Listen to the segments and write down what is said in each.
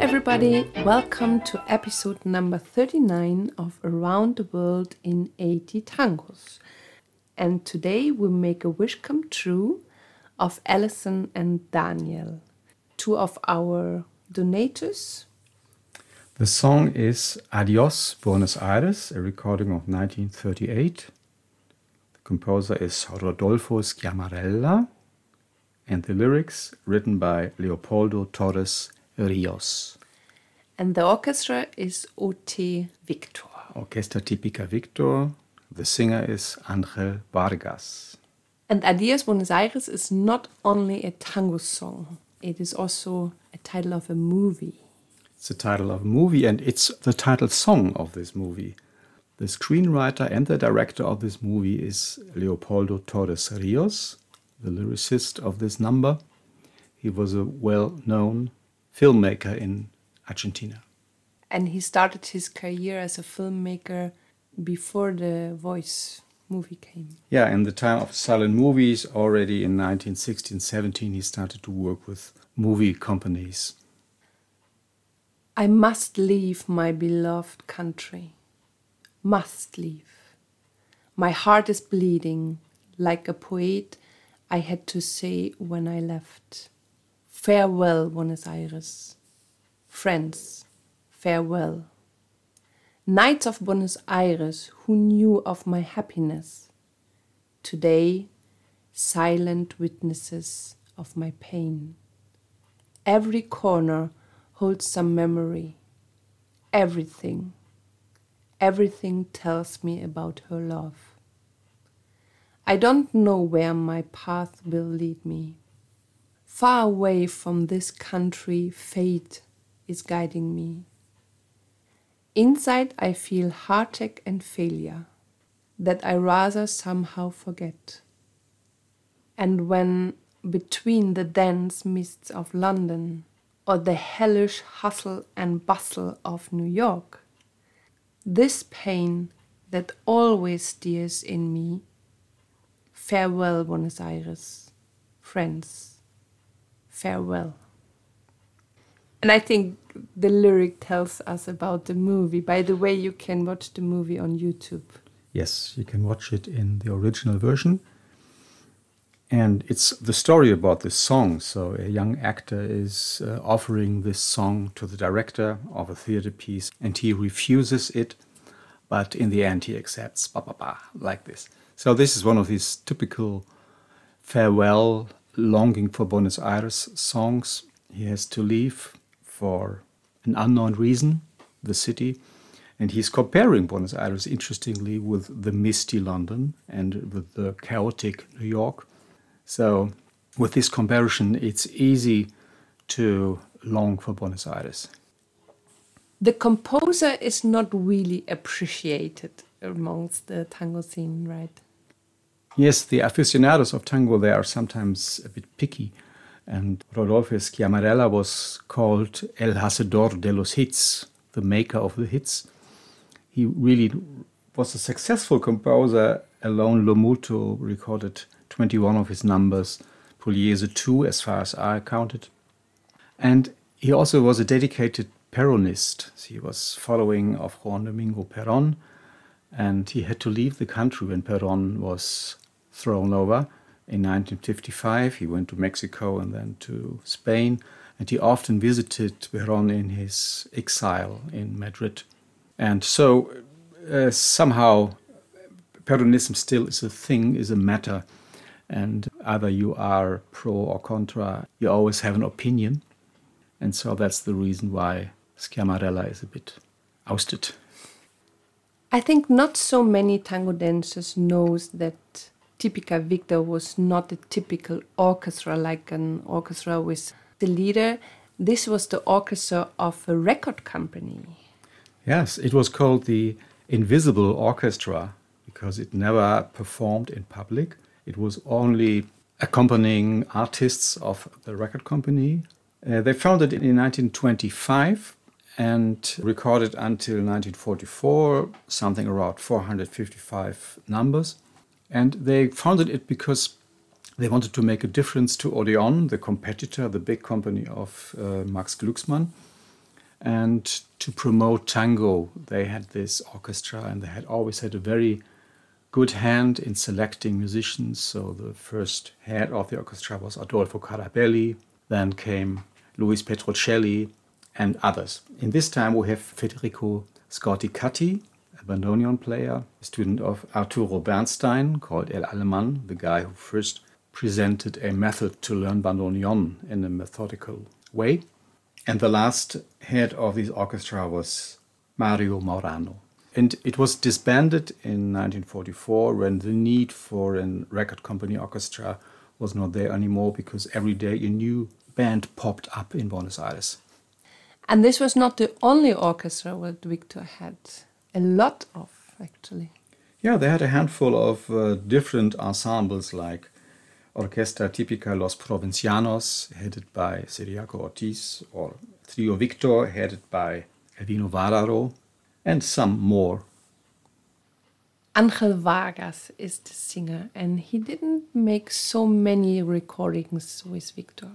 Everybody. Welcome to episode number 39 of Around the World in 80 Tangos. And today we make a wish come true of Alison and Daniel, two of our donators. The song is Adios Buenos Aires, a recording of 1938. The composer is Rodolfo Sciammarella, and the lyrics written by Leopoldo Torres Rios. And the orchestra is OT Victor. Orchestra Típica Victor. The singer is Angel Vargas. And Adios Buenos Aires is not only a tango song, it is also a title of a movie. It's the title of a movie and it's the title song of this movie. The screenwriter and the director of this movie is Leopoldo Torres Rios, the lyricist of this number. He was a well known filmmaker in Argentina. And he started his career as a filmmaker before the voice movie came. Yeah, in the time of silent movies, already in 1916 17, he started to work with movie companies. I must leave my beloved country. Must leave. My heart is bleeding, like a poet I had to say when I left. Farewell, Buenos Aires. Friends, farewell. Nights of Buenos Aires who knew of my happiness. Today, silent witnesses of my pain. Every corner holds some memory. Everything, everything tells me about her love. I don't know where my path will lead me. Far away from this country, fate is guiding me. Inside, I feel heartache and failure that I rather somehow forget. And when between the dense mists of London or the hellish hustle and bustle of New York, this pain that always steers in me, farewell, Buenos Aires, friends, farewell. And I think the lyric tells us about the movie. By the way, you can watch the movie on YouTube. Yes, you can watch it in the original version. And it's the story about this song. So, a young actor is uh, offering this song to the director of a theater piece, and he refuses it, but in the end, he accepts, ba ba ba, like this. So, this is one of these typical farewell, longing for Buenos Aires songs. He has to leave for an unknown reason, the city. And he's comparing Buenos Aires, interestingly, with the misty London and with the chaotic New York. So, with this comparison, it's easy to long for Buenos Aires. The composer is not really appreciated amongst the tango scene, right? Yes, the aficionados of tango, they are sometimes a bit picky. And Rodolfo Sciammarella was called El Hacedor de los Hits, the maker of the hits. He really was a successful composer. Alone Lomuto recorded 21 of his numbers, Pugliese 2, as far as I counted. And he also was a dedicated Peronist. He was following of Juan Domingo Perón, and he had to leave the country when Perón was thrown over. In 1955, he went to Mexico and then to Spain, and he often visited Perón in his exile in Madrid. And so, uh, somehow, Peronism still is a thing, is a matter, and either you are pro or contra, you always have an opinion. And so that's the reason why Sciammarella is a bit ousted. I think not so many tango dancers knows that Típica Victor was not a typical orchestra like an orchestra with the leader. This was the orchestra of a record company. Yes, it was called the Invisible Orchestra because it never performed in public. It was only accompanying artists of the record company. Uh, they founded it in 1925 and recorded until 1944 something around 455 numbers. And they founded it because they wanted to make a difference to Odeon, the competitor, the big company of uh, Max Glucksmann. And to promote tango, they had this orchestra and they had always had a very good hand in selecting musicians. So the first head of the orchestra was Adolfo Carabelli, then came Luis Petrucelli and others. In this time, we have Federico Scorticati, bandoneon player, a student of Arturo Bernstein, called El Aleman, the guy who first presented a method to learn bandoneon in a methodical way. And the last head of this orchestra was Mario Maurano. And it was disbanded in 1944 when the need for a record company orchestra was not there anymore because every day a new band popped up in Buenos Aires. And this was not the only orchestra that Victor had, a lot of actually. Yeah, they had a handful of uh, different ensembles like Orquesta Típica Los Provincianos, headed by Ciriaco Ortiz, or Trio Victor, headed by Elvino Vardaro, and some more. Angel Vargas is the singer, and he didn't make so many recordings with Victor.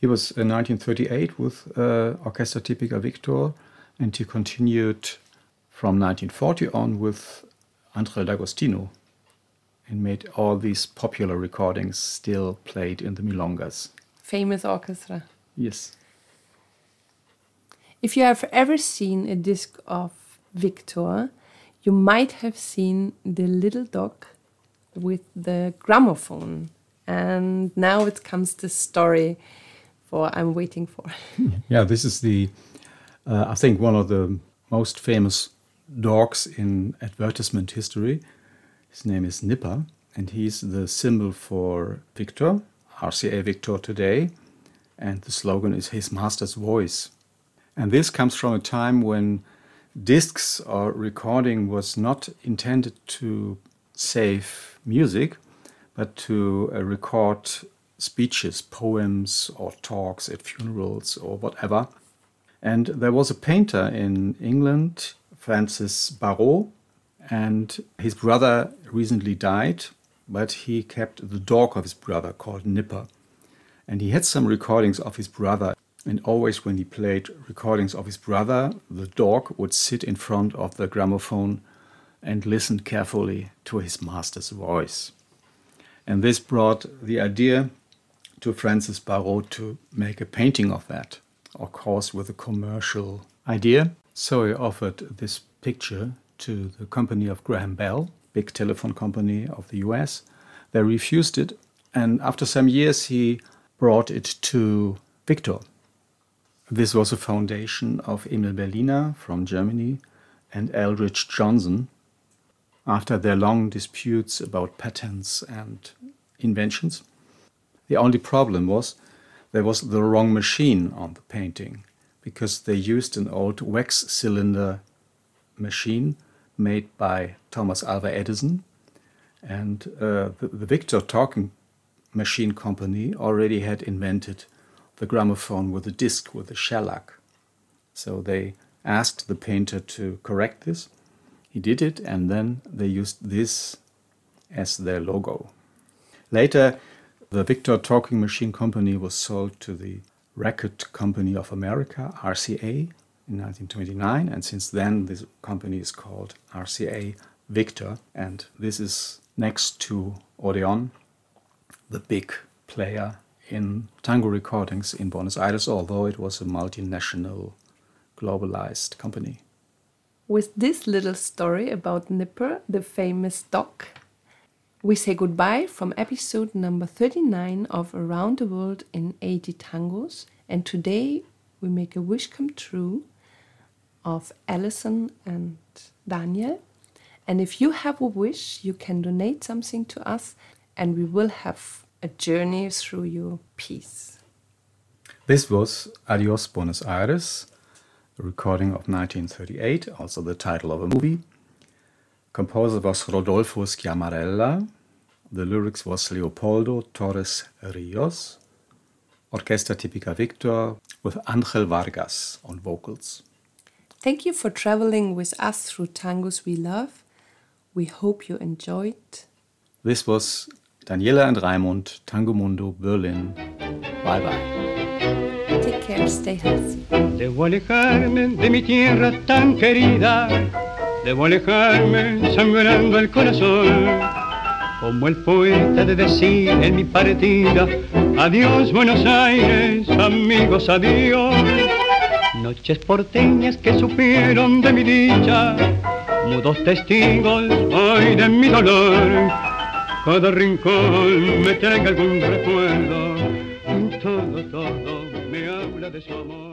He was in 1938 with uh, Orquesta Típica Victor, and he continued from 1940 on with Andre D'Agostino and made all these popular recordings still played in the milongas. Famous orchestra. Yes. If you have ever seen a disc of Victor, you might have seen the little dog with the gramophone. And now it comes the story for I'm waiting for. yeah, this is the, uh, I think, one of the most famous dogs in advertisement history. His name is Nipper, and he's the symbol for Victor, RCA Victor today. And the slogan is His Master's Voice. And this comes from a time when discs or recording was not intended to save music, but to uh, record speeches, poems, or talks at funerals or whatever. And there was a painter in England, Francis Barraud, and his brother recently died, but he kept the dog of his brother called Nipper. And he had some recordings of his brother and always, when he played recordings of his brother, the dog would sit in front of the gramophone and listen carefully to his master's voice. And this brought the idea to Francis Barraud to make a painting of that, of course, with a commercial idea. So he offered this picture to the company of Graham Bell, big telephone company of the US. They refused it, and after some years, he brought it to Victor, this was a foundation of Emil Berliner from Germany and Eldridge Johnson after their long disputes about patents and inventions. The only problem was there was the wrong machine on the painting because they used an old wax cylinder machine made by Thomas Alva Edison. And uh, the, the Victor Talking Machine Company already had invented the gramophone with a disc with a shellac. So they asked the painter to correct this. He did it, and then they used this as their logo. Later, the Victor Talking Machine Company was sold to the Record Company of America, RCA, in 1929, and since then, this company is called RCA Victor, and this is next to Odeon, the big player in tango recordings in Buenos Aires, although it was a multinational, globalized company. With this little story about Nipper, the famous dog, we say goodbye from episode number 39 of Around the World in 80 Tangos, and today we make a wish come true of Alison and Daniel. And if you have a wish, you can donate something to us, and we will have a journey through your piece. This was Adios Buenos Aires, a recording of 1938, also the title of a movie. Composer was Rodolfo Sciammarella. The lyrics was Leopoldo Torres Rios. Orquesta Típica Victor with Angel Vargas on vocals. Thank you for traveling with us through tangos we love. We hope you enjoyed. This was Daniela and Raimund, Tango Mundo, Berlin. Bye bye. Take care, stay healthy. Debo alejarme de mi tierra tan querida, debo alejarme sangrando el corazón. Como el poeta de decir en mi partida, adiós Buenos Aires, amigos, adiós. Noches porteñas que supieron de mi dicha, mudos testigos hoy de mi dolor. Cada rincón me traiga algún recuerdo, todo, todo me habla de su amor.